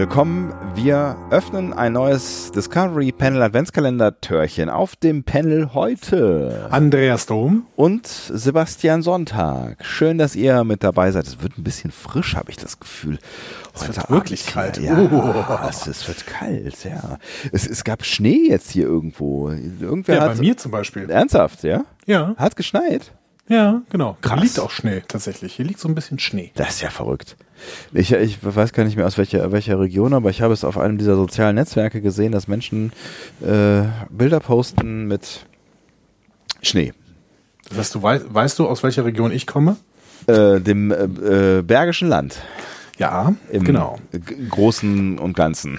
willkommen. Wir öffnen ein neues Discovery Panel Adventskalender Törchen auf dem Panel heute. Andreas Dom und Sebastian Sonntag. Schön, dass ihr mit dabei seid. Es wird ein bisschen frisch, habe ich das Gefühl. Heute es wird wirklich kalt. Ja, oh. es, es, wird kalt, ja. Es, es gab Schnee jetzt hier irgendwo. Irgendwer ja, hat, bei mir zum Beispiel. Ernsthaft, ja? Ja. Hat geschneit? Ja, genau. Krass. Hier liegt auch Schnee tatsächlich. Hier liegt so ein bisschen Schnee. Das ist ja verrückt. Ich, ich weiß gar nicht mehr aus welcher, welcher Region, aber ich habe es auf einem dieser sozialen Netzwerke gesehen, dass Menschen äh, Bilder posten mit Schnee. Das du weißt, weißt du, aus welcher Region ich komme? Äh, dem äh, äh Bergischen Land. Ja, Im genau. Großen und Ganzen.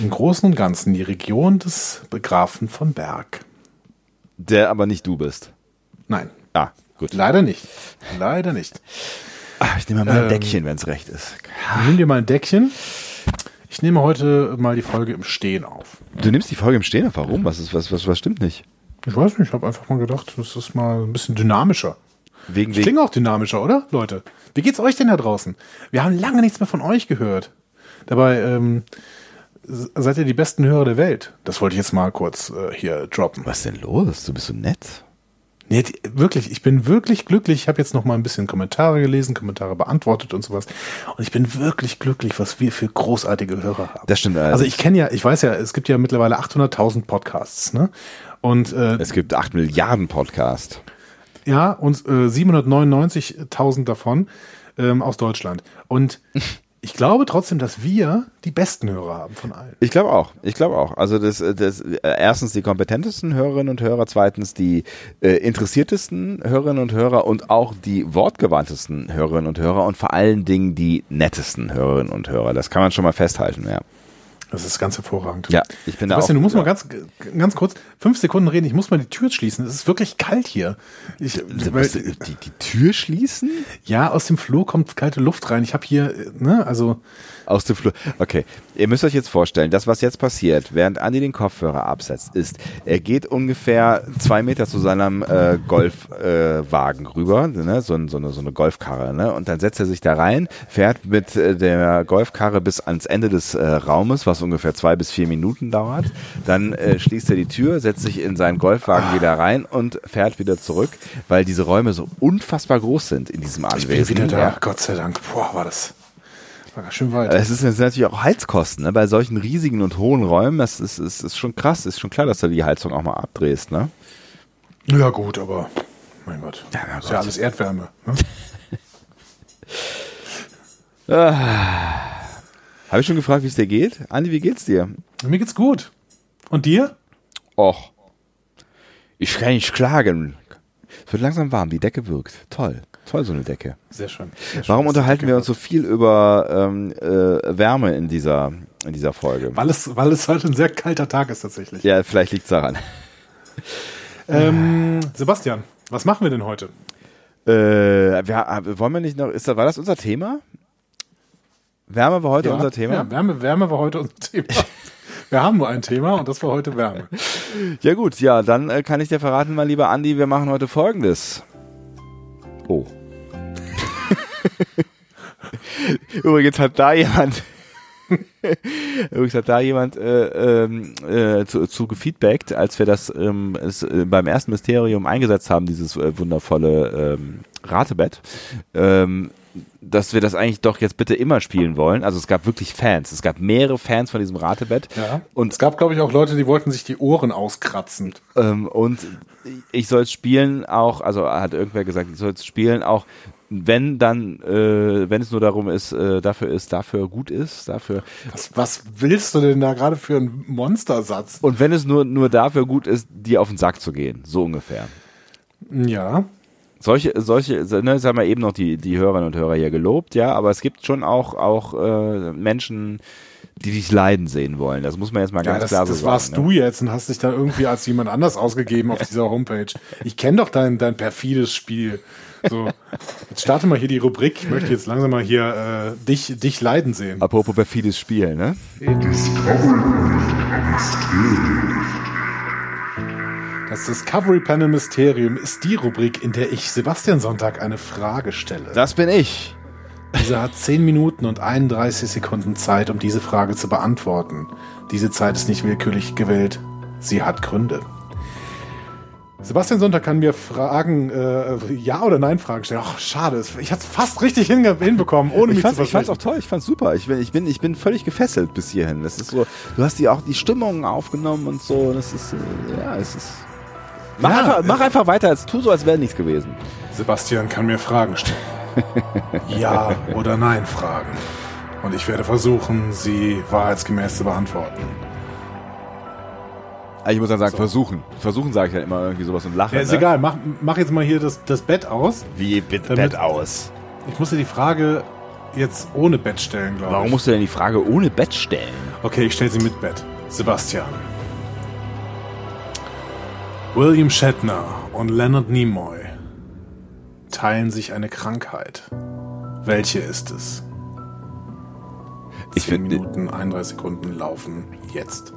Im Großen und Ganzen die Region des Begrafen von Berg. Der aber nicht du bist. Nein. Ah, Gut. Leider nicht. Leider nicht. Ich nehme mal ein ähm, Deckchen, wenn es recht ist. Nimm dir mal ein Deckchen. Ich nehme heute mal die Folge im Stehen auf. Du nimmst die Folge im Stehen auf? Warum? Was, ist, was, was, was stimmt nicht? Ich weiß nicht, ich habe einfach mal gedacht, das ist mal ein bisschen dynamischer. Wegen, ich klinge auch dynamischer, oder, Leute? Wie geht's euch denn da draußen? Wir haben lange nichts mehr von euch gehört. Dabei ähm, seid ihr die besten Hörer der Welt. Das wollte ich jetzt mal kurz äh, hier droppen. Was ist denn los? Du bist so nett. Nee, wirklich, ich bin wirklich glücklich. Ich habe jetzt noch mal ein bisschen Kommentare gelesen, Kommentare beantwortet und sowas. Und ich bin wirklich glücklich, was wir für großartige Hörer haben. Das stimmt. Also, also ich kenne ja, ich weiß ja, es gibt ja mittlerweile 800.000 Podcasts. Ne? Und äh, es gibt 8 Milliarden Podcasts. Ja, und äh, 799.000 davon ähm, aus Deutschland. Und ich glaube trotzdem, dass wir die besten Hörer haben von allen. Ich glaube auch. Ich glaube auch. Also das, das erstens die kompetentesten Hörerinnen und Hörer, zweitens die äh, interessiertesten Hörerinnen und Hörer und auch die wortgewandtesten Hörerinnen und Hörer und vor allen Dingen die nettesten Hörerinnen und Hörer. Das kann man schon mal festhalten, ja. Das ist ganz hervorragend. Ja, ich bin da Sebastian, auch, du musst ja. mal ganz, ganz kurz fünf Sekunden reden. Ich muss mal die Tür schließen. Es ist wirklich kalt hier. Ich, weil, die, die Tür schließen? Ja, aus dem Flur kommt kalte Luft rein. Ich habe hier, ne, also aus dem Flur. Okay, ihr müsst euch jetzt vorstellen, das, was jetzt passiert, während Andi den Kopfhörer absetzt, ist, er geht ungefähr zwei Meter zu seinem äh, Golfwagen äh, rüber, ne? so, so, eine, so eine Golfkarre, ne? und dann setzt er sich da rein, fährt mit äh, der Golfkarre bis ans Ende des äh, Raumes, was ungefähr zwei bis vier Minuten dauert. Dann äh, schließt er die Tür, setzt sich in seinen Golfwagen wieder rein und fährt wieder zurück, weil diese Räume so unfassbar groß sind in diesem Anwesen. Ich bin wieder da, ja. Gott sei Dank. Boah, war das war ganz schön weit. Es ist natürlich auch Heizkosten, ne? Bei solchen riesigen und hohen Räumen, das ist, ist, ist schon krass, ist schon klar, dass du die Heizung auch mal abdrehst, ne? Ja, gut, aber mein Gott. Ja, ist Gott. ja alles Erdwärme. Ne? ah. Habe ich schon gefragt, wie es dir geht? Andi, wie geht's dir? Mir geht's gut. Und dir? Och. Ich kann nicht klagen. Es wird langsam warm, die Decke wirkt. Toll. Toll, so eine Decke. Sehr schön. Sehr schön Warum unterhalten wir uns so viel über ähm, äh, Wärme in dieser, in dieser Folge? Weil es, weil es heute ein sehr kalter Tag ist tatsächlich. Ja, vielleicht liegt es daran. Ähm, Sebastian, was machen wir denn heute? Äh, wir, wollen wir nicht noch, ist, war das unser Thema? Wärme war heute ja, unser Thema? Ja, Wärme, Wärme war heute unser Thema. Wir haben nur ein Thema und das war heute Wärme. Ja gut, ja, dann äh, kann ich dir verraten, mein lieber Andi, wir machen heute folgendes. Oh. Übrigens hat da jemand Übrigens hat da jemand äh, ähm, äh, zu, zu gefeedbackt, als wir das ähm, es, äh, beim ersten Mysterium eingesetzt haben, dieses äh, wundervolle ähm, Ratebett. Ähm, dass wir das eigentlich doch jetzt bitte immer spielen wollen. Also es gab wirklich Fans. Es gab mehrere Fans von diesem Ratebett. Ja. Und es gab, glaube ich, auch Leute, die wollten sich die Ohren auskratzen. Ähm, und ich soll es spielen auch, also hat irgendwer gesagt, ich soll es spielen auch, wenn dann, äh, wenn es nur darum ist, äh, dafür ist, dafür gut ist, dafür. Was, was willst du denn da gerade für einen Monstersatz? Und wenn es nur, nur dafür gut ist, dir auf den Sack zu gehen, so ungefähr. Ja solche, solche, ne, jetzt haben wir eben noch die, die Hörerinnen und Hörer hier gelobt, ja, aber es gibt schon auch, auch äh, Menschen, die dich leiden sehen wollen. Das muss man jetzt mal ja, ganz das, klar so das sagen. Das warst ne? du jetzt und hast dich da irgendwie als jemand anders ausgegeben auf dieser Homepage. Ich kenne doch dein, dein perfides Spiel. So, jetzt starte mal hier die Rubrik. Ich möchte jetzt langsam mal hier äh, dich, dich leiden sehen. Apropos perfides Spiel, ne? Discovery das Discovery Panel Mysterium ist die Rubrik, in der ich Sebastian Sonntag eine Frage stelle. Das bin ich. Dieser hat 10 Minuten und 31 Sekunden Zeit, um diese Frage zu beantworten. Diese Zeit ist nicht willkürlich gewählt. Sie hat Gründe. Sebastian Sonntag kann mir Fragen, äh, Ja- oder Nein-Fragen stellen. Ach, schade. Ich hatte es fast richtig hinbekommen, ohne Ich mich fand's, zu ich fand's versprechen. auch toll, ich fand's super. Ich bin, ich bin, ich bin völlig gefesselt bis hierhin. Das ist so, du hast die auch die Stimmung aufgenommen und so. Das ist, äh, ja, es ist. Mach, Ja, einfach, mach einfach weiter, als tu so, als wäre nichts gewesen. Sebastian kann mir Fragen stellen. ja oder nein Fragen. Und ich werde versuchen, sie wahrheitsgemäß zu beantworten. Ah, Ich muss dann sagen, versuchen. Versuchen sage ich ja immer irgendwie sowas und lache. Ja, ist ne? egal, mach, mach jetzt mal hier das, das Bett aus. Wie bitte Bett aus? Ich muss dir die Frage jetzt ohne Bett stellen, glaube ich. Warum musst du denn die Frage ohne Bett stellen? Okay, ich stelle sie mit Bett. Sebastian. William Shatner und Leonard Nimoy teilen sich eine Krankheit. Welche ist es? Ich 10 finde- Minuten, 31 Sekunden laufen jetzt.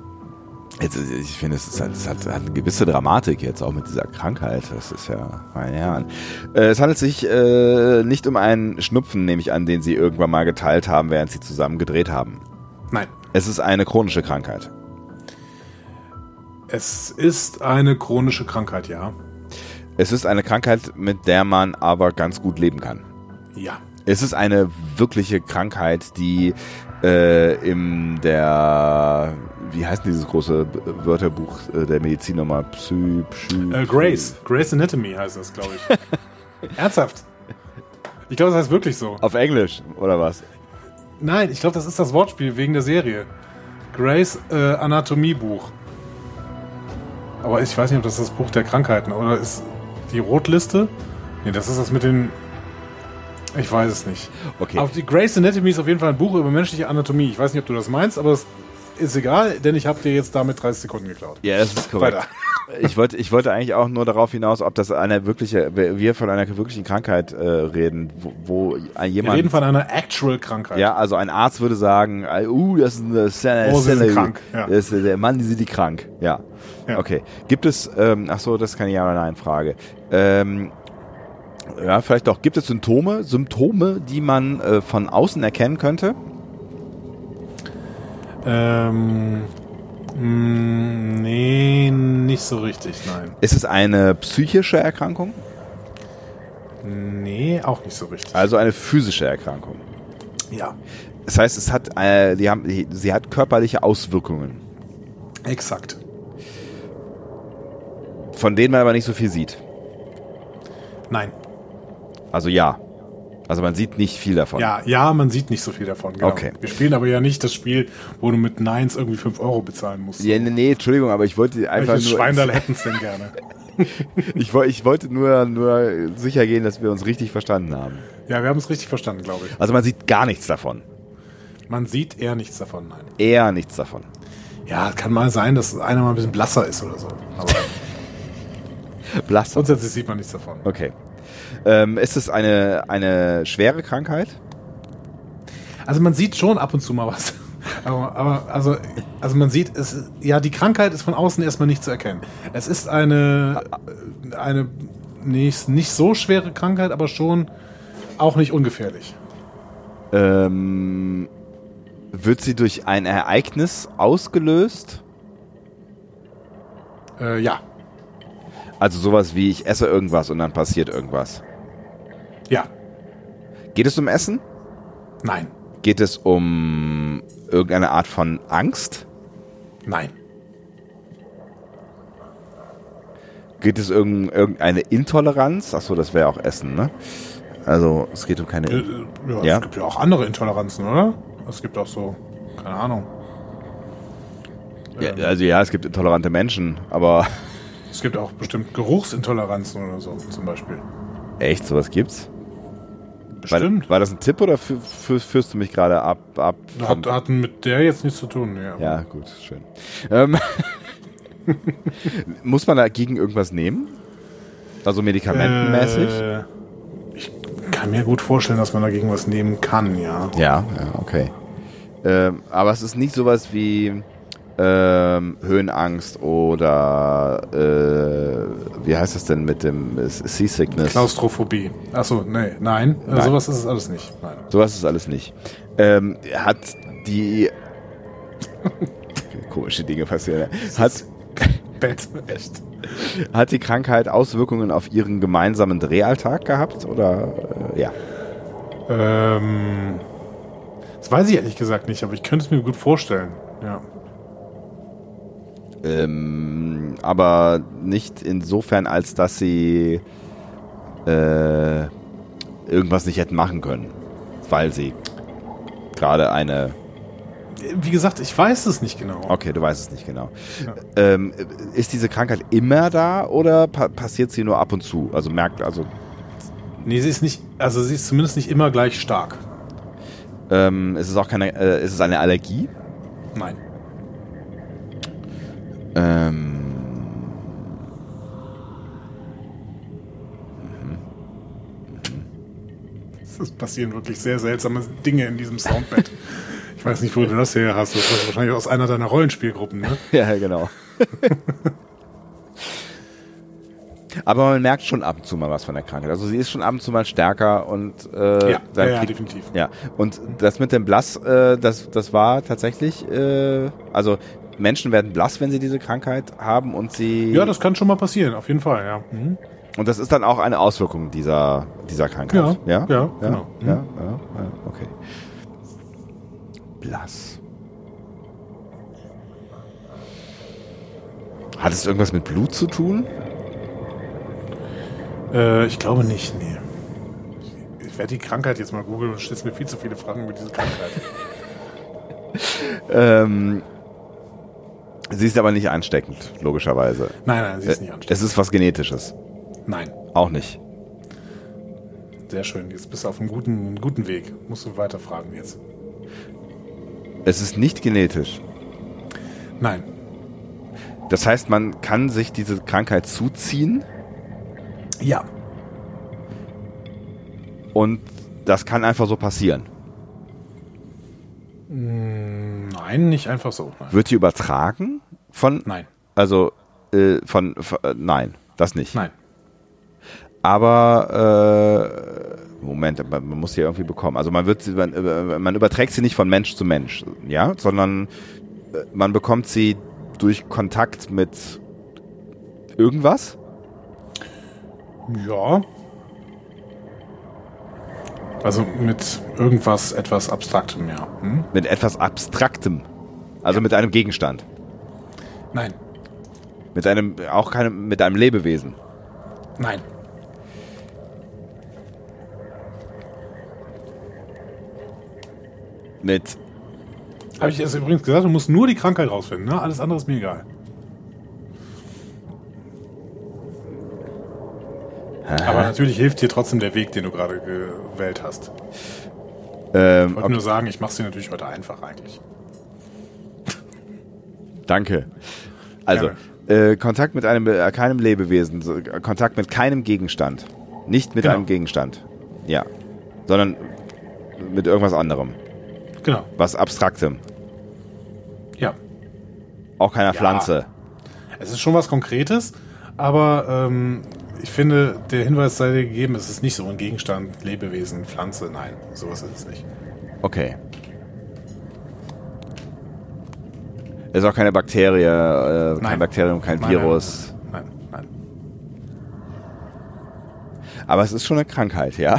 Jetzt, ich finde, es, ist, halt- es hat, hat eine gewisse Dramatik jetzt auch mit dieser Krankheit. Das ist ja, meine Herren. Äh, es handelt sich äh, nicht um einen Schnupfen, nehme ich an, den sie irgendwann mal geteilt haben, während sie zusammen gedreht haben. Nein, Es ist eine chronische Krankheit. Es ist eine chronische Krankheit, ja. Es ist eine Krankheit, mit der man aber ganz gut leben kann. Ja. Es ist eine wirkliche Krankheit, die äh, in der, wie heißt denn dieses große Wörterbuch äh, der Medizin nochmal? Psy, Psy, Äh, Grace. Grace Anatomy heißt das, glaube ich. Ernsthaft. Ich glaube, das heißt wirklich so. Auf Englisch, oder was? Nein, ich glaube, das ist das Wortspiel wegen der Serie. Grace äh, Anatomiebuch. Aber ich weiß nicht, ob das das Buch der Krankheiten oder ist die Rotliste? Nee, das ist das mit den. Ich weiß es nicht. Okay. Auf die Grace Anatomy ist auf jeden Fall ein Buch über menschliche Anatomie. Ich weiß nicht, ob du das meinst, aber es ist egal, denn ich habe dir jetzt damit 30 Sekunden geklaut. Ja, das ist korrekt. Weiter. Ich wollte, ich wollte eigentlich auch nur darauf hinaus, ob das eine wirkliche, wir von einer wirklichen Krankheit äh, reden, wo, wo Wir jemand. reden von einer Actual Krankheit. ja, also ein Arzt würde sagen, äh, uh, das ist eine Cell, Oh, Cell- krank, ja. Das ist, der Mann, die sind die krank. Ja. Ja. Okay. Gibt es, ähm, ach so, das ist keine Ja- oder Nein-Frage. Ähm, ja, vielleicht doch. Gibt es Symptome, Symptome, die man äh, von außen erkennen könnte? Ähm, mh, nee, nicht so richtig, nein. Ist es eine psychische Erkrankung? Nee, auch nicht so richtig. Also eine physische Erkrankung? ja, Das heißt, es hat, äh, die haben, die, sie hat körperliche Auswirkungen, exakt. von denen man aber nicht so viel sieht. Nein. Also ja. Also man sieht nicht viel davon. Ja, ja, man sieht nicht so viel davon. Genau. Okay. Wir spielen aber ja nicht das Spiel, wo du mit Nines irgendwie 5 Euro bezahlen musst. Ja, nee, nee, Entschuldigung, aber ich wollte einfach Welches nur, Schweindal hätten es denn gerne? ich, ich wollte nur, nur sicher gehen, dass wir uns richtig verstanden haben. Ja, wir haben es richtig verstanden, glaube ich. Also man sieht gar nichts davon. Man sieht eher nichts davon, nein. Eher nichts davon. Ja, kann mal sein, dass einer mal ein bisschen blasser ist oder so. Aber Blass. grundsätzlich sieht man nichts davon. Okay. Ähm, ist es eine, eine schwere Krankheit? Also man sieht schon ab und zu mal was. Aber, aber also, also man sieht, es, ja, die Krankheit ist von außen erstmal nicht zu erkennen. Es ist eine, eine nicht, nicht so schwere Krankheit, aber schon auch nicht ungefährlich. Ähm, wird sie durch ein Ereignis ausgelöst? Äh, ja, Also sowas wie ich esse irgendwas und dann passiert irgendwas. ja, Geht es um Essen? nein, Geht es um irgendeine Art von Angst? nein, Geht es um irgendeine Intoleranz? Achso, das wäre auch Essen, ne? Also es geht um keine. Äh, ja, Ja. Es gibt ja auch andere Intoleranzen, oder? Es gibt auch so, keine Ahnung. Ja, also ja, es gibt intolerante Menschen, aber Es gibt auch bestimmt Geruchsintoleranzen oder so, zum Beispiel. echt, sowas gibt's? War, Bestimmt. war das ein Tipp oder fü- fü- führst du mich gerade ab? ab Hat, hat mit der jetzt nichts zu tun. Ja. ja, gut, schön. Ähm, muss man dagegen irgendwas nehmen? Also medikamentenmäßig? Äh, ich kann mir gut vorstellen, dass man dagegen was nehmen kann, ja. Ja, ja, okay. Ähm, aber es ist nicht sowas wie ähm, Höhenangst oder äh, wie heißt das denn mit dem Seasickness? Klaustrophobie. Achso, nee, nein, Nein. sowas ist es alles nicht. Nein. Sowas ist alles nicht. Ähm, hat die komische Dinge passieren. Hat, Bett, echt. hat die Krankheit Auswirkungen auf ihren gemeinsamen Drehalltag gehabt? Oder äh, ja. Ähm, das weiß ich ehrlich gesagt nicht, aber ich könnte es mir gut vorstellen. Ja. Ähm, aber nicht insofern, als dass sie äh, irgendwas nicht hätten machen können. Weil sie gerade eine. Wie gesagt, ich weiß es nicht genau. Okay, du weißt es nicht genau. Ähm, ist diese Krankheit immer da oder pa passiert sie nur ab und zu? Also merkt, also Nee, sie ist nicht, also sie ist zumindest nicht immer gleich stark. ähm, ist es auch keine, äh, ist es eine Allergie? Nein. Ähm, Es passieren wirklich sehr seltsame Dinge in diesem Soundbed. Ich weiß nicht, wo du das her hast. Das ist wahrscheinlich aus einer deiner Rollenspielgruppen, ne? ja, genau. Aber man merkt schon ab und zu mal was von der Krankheit. Also sie ist schon ab und zu mal stärker und äh, Ja, ja, ja, definitiv. Ja, und das mit dem Blass, äh, das, das war tatsächlich, äh, also Menschen werden blass, wenn sie diese Krankheit haben und sie Ja, das kann schon mal passieren, auf jeden Fall, ja. Mhm. und das ist dann auch eine Auswirkung dieser, dieser Krankheit. Ja, ja, ja, genau. ja, ja, ja, okay. Blass. Hat es irgendwas mit Blut zu tun? Äh, ich glaube nicht, nee. Ich, ich werde die Krankheit jetzt mal googeln und stellst mir viel zu viele Fragen über diese Krankheit. Ähm, sie ist aber nicht ansteckend, logischerweise. Nein, nein, sie ist nicht ansteckend. Es ist was Genetisches. Nein, Auch nicht. sehr schön. Jetzt bist du auf einem guten, guten Weg. Musst du weiter fragen jetzt. Es ist nicht genetisch. Nein, Das heißt, man kann sich diese Krankheit zuziehen ja. und das kann einfach so passieren. Nein, nicht einfach so. Nein. Wird die übertragen von, Nein. also äh, von, von äh, nein, das nicht. Nein. Aber äh, Moment, man, man muss sie irgendwie bekommen. Also man wird sie, man, äh, man überträgt sie nicht von Mensch zu Mensch, ja, sondern äh, man bekommt sie durch Kontakt mit irgendwas. Ja. Also mit irgendwas etwas Abstraktem, ja. Hm? Mit etwas Abstraktem. Also mit einem Gegenstand. Nein. Mit einem, auch keinem, mit einem Lebewesen. Nein. Mit, Habe ich jetzt übrigens gesagt, du musst nur die Krankheit rausfinden, ne? Alles andere ist mir egal. Natürlich hilft dir trotzdem der Weg, den du gerade gewählt hast. ähm, Ich wollte okay, nur sagen, ich mache es dir natürlich heute einfach eigentlich. danke. Also, äh, Kontakt mit einem, äh, keinem Lebewesen, so, äh, Kontakt mit keinem Gegenstand. Nicht mit Genau. einem Gegenstand. Ja. Sondern mit irgendwas anderem. Genau. Was Abstraktem. Ja. Auch keiner Pflanze. Es ist schon was Konkretes, aber ähm, ich finde, der Hinweis sei dir gegeben, es ist nicht so ein Gegenstand, Lebewesen, Pflanze, nein, sowas ist es nicht. Okay. Ist auch keine Bakterie, äh, kein Nein. Bakterium, kein Nein, Virus. Nein, nein, nein. Aber es ist schon eine Krankheit, ja.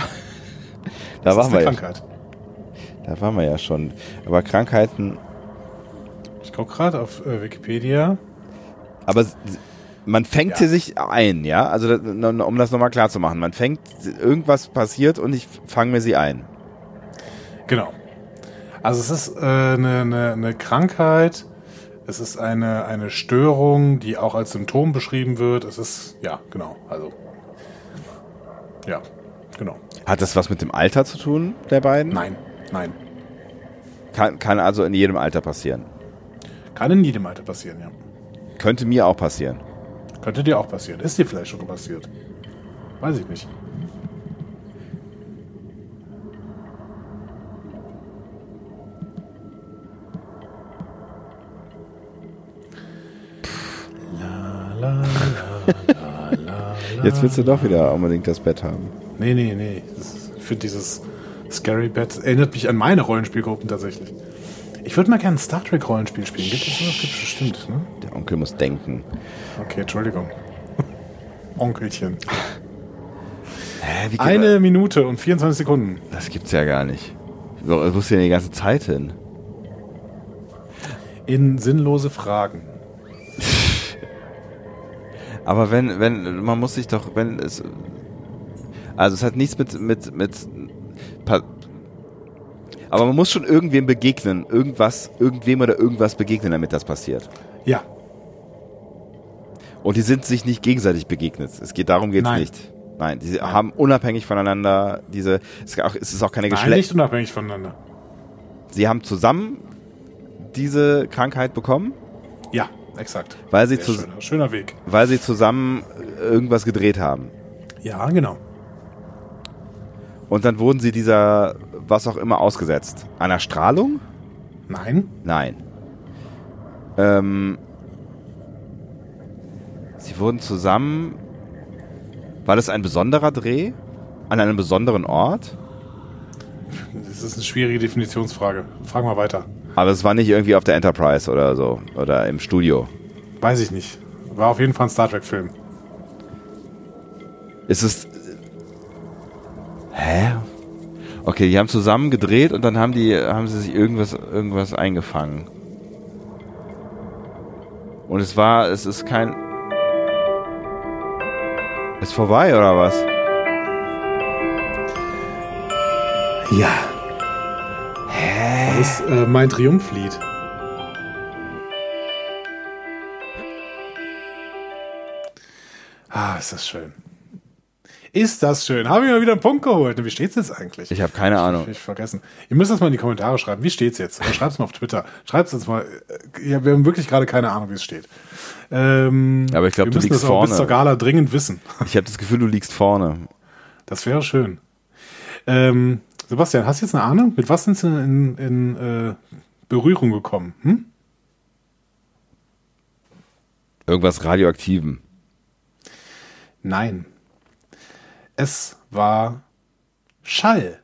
Da Das waren ist wir eine ja. Krankheit. Da waren wir ja schon. Aber Krankheiten. Ich gucke gerade auf äh, Wikipedia. Aber man fängt Ja. sie sich ein, ja. Also um das nochmal klar zu machen, man fängt irgendwas passiert und ich fange mir sie ein. Genau. Also es ist äh, eine, eine, eine Krankheit, es ist eine, eine Störung, die auch als Symptom beschrieben wird. Es ist, ja, genau, also. Ja, genau. Hat das was mit dem Alter zu tun, der beiden? Nein, nein. Kann, kann also in jedem Alter passieren. Kann in jedem Alter passieren, ja. Könnte mir auch passieren. Könnte dir auch passieren. Ist dir vielleicht schon passiert. Weiß ich nicht. Jetzt willst du doch wieder unbedingt das Bett haben. Nee, nee, nee. Ich finde dieses Scary Bed erinnert mich an meine Rollenspielgruppen tatsächlich. Ich würde mal gerne ein Star Trek Rollenspiel spielen. Gibt es sowas? Gibt es bestimmt, ne? Der Onkel muss denken. Okay, Entschuldigung. Onkelchen. Hä, wie Eine Minute und 24 Sekunden. Das gibt's ja gar nicht. Wo wo ist denn die ganze Zeit hin? In sinnlose Fragen. Aber wenn, wenn, man muss sich doch, wenn es. Also es hat nichts mit, mit, mit. Aber man muss schon irgendwem begegnen. Irgendwas, irgendwem oder irgendwas begegnen, damit das passiert. Ja, Und die sind sich nicht gegenseitig begegnet. Es geht darum geht's Nein. nicht. Nein, die haben unabhängig voneinander diese. Es ist auch, es ist auch keine Nein, Geschlecht. nicht unabhängig voneinander. Sie haben zusammen diese Krankheit bekommen, Ja, exakt. weil sie, zu, schöner, schöner Weg. weil sie zusammen irgendwas gedreht haben. Ja, genau. Und dann wurden sie dieser, was auch immer, ausgesetzt. Einer Strahlung? Nein, Nein. Ähm, sie wurden zusammen. War das ein besonderer Dreh? An einem besonderen Ort? das ist eine schwierige Definitionsfrage. Frag mal weiter. Aber es war nicht irgendwie auf der Enterprise oder so. Oder im Studio. Weiß ich nicht. War auf jeden Fall ein Star Trek-Film. Ist es. Hä? Okay, die haben zusammen gedreht und dann haben die, haben sie sich irgendwas, irgendwas eingefangen. Und es war, es ist kein. Ist vorbei oder was? Ja. Das ist äh, mein Triumphlied. Ah, ist das schön. Ist das schön. Habe ich mal wieder einen Punkt geholt. Wie steht's jetzt eigentlich? Ich habe keine Ahnung. Hab ich vergessen. Ihr müsst das mal in die Kommentare schreiben. Wie steht's jetzt? Oder schreibt's mal auf Twitter. Schreibt's uns mal. Äh, Ja, wir haben wirklich gerade keine Ahnung, wie es steht. Ähm, Aber ich glaub, wir du müssen liegst das aber bis vorne. zur Gala dringend wissen. Ich habe das Gefühl, du liegst vorne. Das wäre schön. Ähm, Sebastian, hast du jetzt eine Ahnung? Mit was sind Sie in, in äh, Berührung gekommen? Hm? Irgendwas Radioaktiven. Nein. Es war Schall.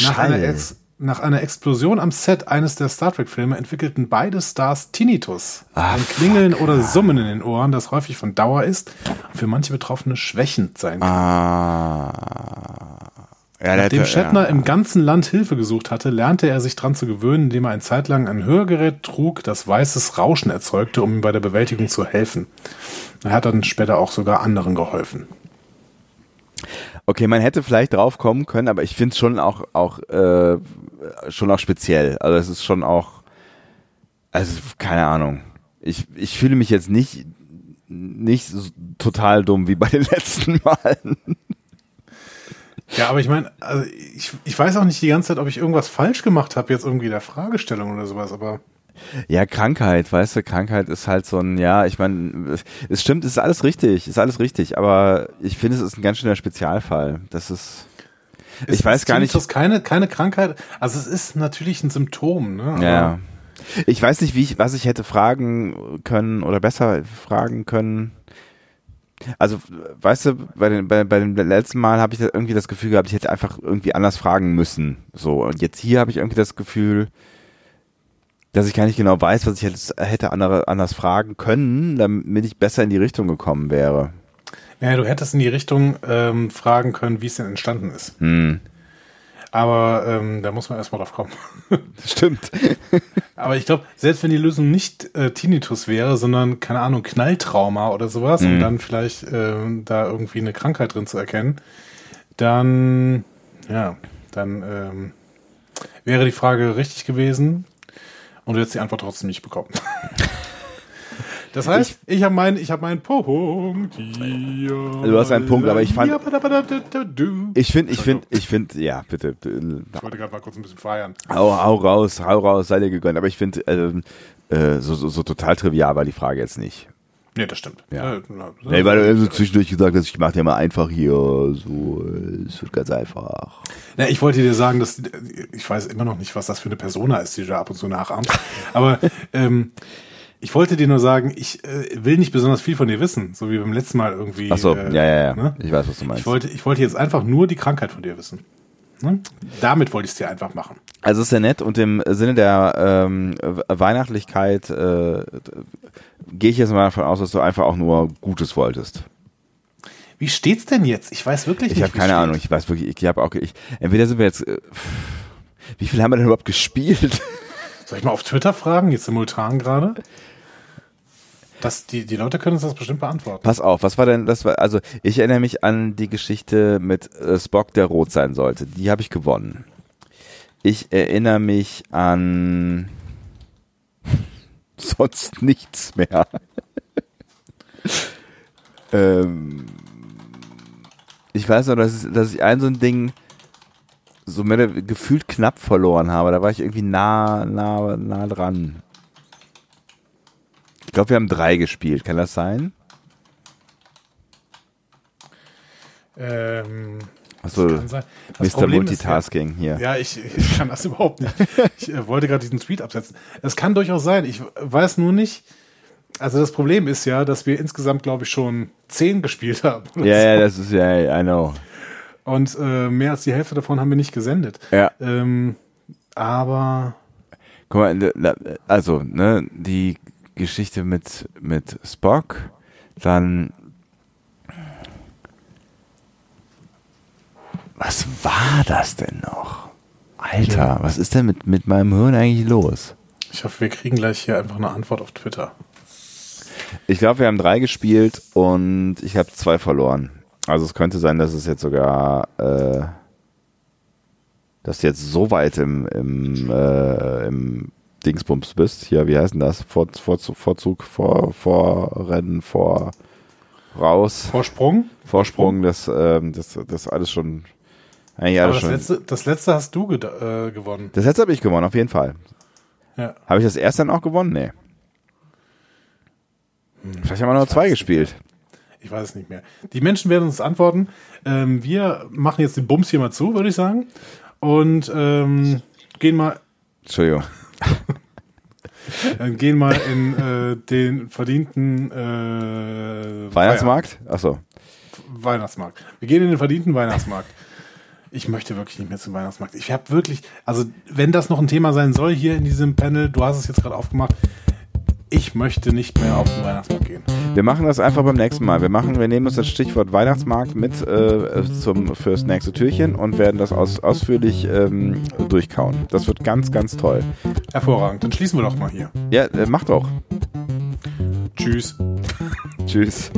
Nach einer, Ex nach einer Explosion am Set eines der Star Trek-Filme entwickelten beide Stars Tinnitus. Ah, ein Klingeln oder Summen in den Ohren, das häufig von Dauer ist und für manche Betroffene schwächend sein kann. Ah. Ja, Nachdem hätte- Shatner ja. im ganzen Land Hilfe gesucht hatte, lernte er sich dran zu gewöhnen, indem er eine Zeit lang ein Hörgerät trug, das weißes Rauschen erzeugte, um ihm bei der Bewältigung zu helfen. Er hat dann später auch sogar anderen geholfen. Okay, man hätte vielleicht drauf kommen können, aber ich finde es schon auch, auch, äh, schon auch speziell. Also es ist schon auch, also keine Ahnung. Ich, ich fühle mich jetzt nicht, nicht so total dumm wie bei den letzten Malen. Ja, aber ich meine, also ich, ich weiß auch nicht die ganze Zeit, ob ich irgendwas falsch gemacht habe, jetzt irgendwie in der Fragestellung oder sowas, aber Ja, Krankheit, weißt du, Krankheit ist halt so ein, ja, ich meine, es stimmt, es ist alles richtig, ist alles richtig, aber ich finde, es ist ein ganz schöner Spezialfall. Das ist, ich ist weiß gar nicht, Tinnitus keine, keine Krankheit. Also es ist natürlich ein Symptom, ne? Aber ja. Ich weiß nicht, wie ich, was ich hätte fragen können oder besser fragen können. Also, weißt du, bei, den, bei, bei dem letzten Mal habe ich da irgendwie das Gefühl gehabt, ich hätte einfach irgendwie anders fragen müssen. So, und jetzt hier habe ich irgendwie das Gefühl, dass ich gar nicht genau weiß, was ich hätte, hätte andere, anders fragen können, damit ich besser in die Richtung gekommen wäre. Ja, du hättest in die Richtung ähm, fragen können, wie es denn entstanden ist. Hm. Aber ähm, da muss man erstmal drauf kommen. Stimmt. Aber ich glaube, selbst wenn die Lösung nicht äh, Tinnitus wäre, sondern, keine Ahnung, Knalltrauma oder sowas, Mhm. um dann vielleicht ähm, da irgendwie eine Krankheit drin zu erkennen, dann, ja, dann ähm, wäre die Frage richtig gewesen und du hättest die Antwort trotzdem nicht bekommen. Das heißt, ich, habe meinen, ich habe meinen Punkt hier. Du hast einen Punkt, aber ich fand- Ich Ich finde, ich finde, ich finde, ja, bitte, wollte gerade mal kurz ein bisschen feiern. Hau, hau raus, hau raus, sei dir gegönnt. Aber ich finde, ähm, äh, so, so, so total trivial war die Frage jetzt nicht. Nee, das stimmt. Ja. Äh, Nee, weil du eben so zwischendurch gesagt hast, ich mach dir mal einfach hier so, es wird ganz einfach. Ja, ich wollte dir sagen, dass ich weiß immer noch nicht, was das für eine Persona ist, die du da ab und zu nachahmst. Aber ähm, Ich wollte dir nur sagen, ich äh, will nicht besonders viel von dir wissen, so wie beim letzten Mal irgendwie. Ach so, äh, ja, ja, ja. ne? Ich weiß, was du meinst. Ich wollte, ich wollte jetzt einfach nur die Krankheit von dir wissen. Ne? Damit wollte ich es dir einfach machen. Also ist sehr nett und im Sinne der ähm, Weihnachtlichkeit äh, gehe ich jetzt mal davon aus, dass du einfach auch nur Gutes wolltest. Wie steht's denn jetzt? Ich weiß wirklich Ich nicht. habe wie keine steht. Ahnung. Ich weiß wirklich. Ich habe auch. Ich, entweder sind wir jetzt. Äh, wie viel haben wir denn überhaupt gespielt? Soll ich mal auf Twitter fragen, jetzt simultan gerade? Das, die, die Leute können uns das bestimmt beantworten. Pass auf. Was war denn das? War, also ich erinnere mich an die Geschichte mit äh, Spock, der rot sein sollte. Die habe ich gewonnen. Ich erinnere mich an sonst nichts mehr. ähm, ich weiß noch, dass, es- dass ich ein so ein Ding so mehr gefühlt knapp verloren habe. Da war ich irgendwie nah, nah, nah dran. Ich glaube, wir haben drei gespielt. Kann das sein? Ähm, Achso, Mr. Problem ist Multitasking hier. Ja, ich, ich kann das überhaupt nicht. Ich äh, wollte gerade diesen Tweet absetzen. Es kann durchaus sein. Ich weiß nur nicht. Also das Problem ist ja, dass wir insgesamt, glaube ich, schon zehn gespielt haben. Ja, so. ja, das ist ja, I know. Und äh, mehr als die Hälfte davon haben wir nicht gesendet. Ja. Ähm, aber Guck mal, also, ne, die Geschichte mit, mit Spock, dann. Was war das denn noch? Alter, was ist denn mit, mit meinem Hirn eigentlich los? ich hoffe, wir kriegen gleich hier einfach eine Antwort auf Twitter. Ich glaube, wir haben drei gespielt und ich habe zwei verloren. Also es könnte sein, dass es jetzt sogar, äh, dass jetzt so weit im, im, äh, im Dingsbums bist. Hier, wie heißt denn das? Vor, Vorzug, Vorzug, vor, Vorrennen, vor, raus, Vorsprung? Vorsprung, das, ähm, das, das alles schon, eigentlich Aber alles das schon. letzte, das letzte hast du äh, gewonnen. Das letzte habe ich gewonnen, auf jeden Fall. Ja. Habe ich das erste dann auch gewonnen? Nee. Vielleicht haben wir noch zwei gespielt. Ich weiß es nicht mehr. Die Menschen werden uns antworten. Ähm, wir machen jetzt den Bums hier mal zu, würde ich sagen. Und ähm, gehen mal Entschuldigung. äh, gehen mal in äh, den verdienten äh, Weihnachtsmarkt? Achso. Weihnachtsmarkt. Wir gehen in den verdienten Weihnachtsmarkt. Ich möchte wirklich nicht mehr zum Weihnachtsmarkt. Ich habe wirklich, also wenn das noch ein Thema sein soll hier in diesem Panel, du hast es jetzt gerade aufgemacht, ich möchte nicht mehr auf den Weihnachtsmarkt gehen. Wir machen das einfach beim nächsten Mal. Wir machen, wir nehmen uns das Stichwort Weihnachtsmarkt mit äh, zum fürs nächste Türchen und werden das aus, ausführlich ähm, durchkauen. Das wird ganz, ganz toll. Hervorragend. Dann schließen wir doch mal hier. Ja, äh, macht doch. Tschüss. Tschüss.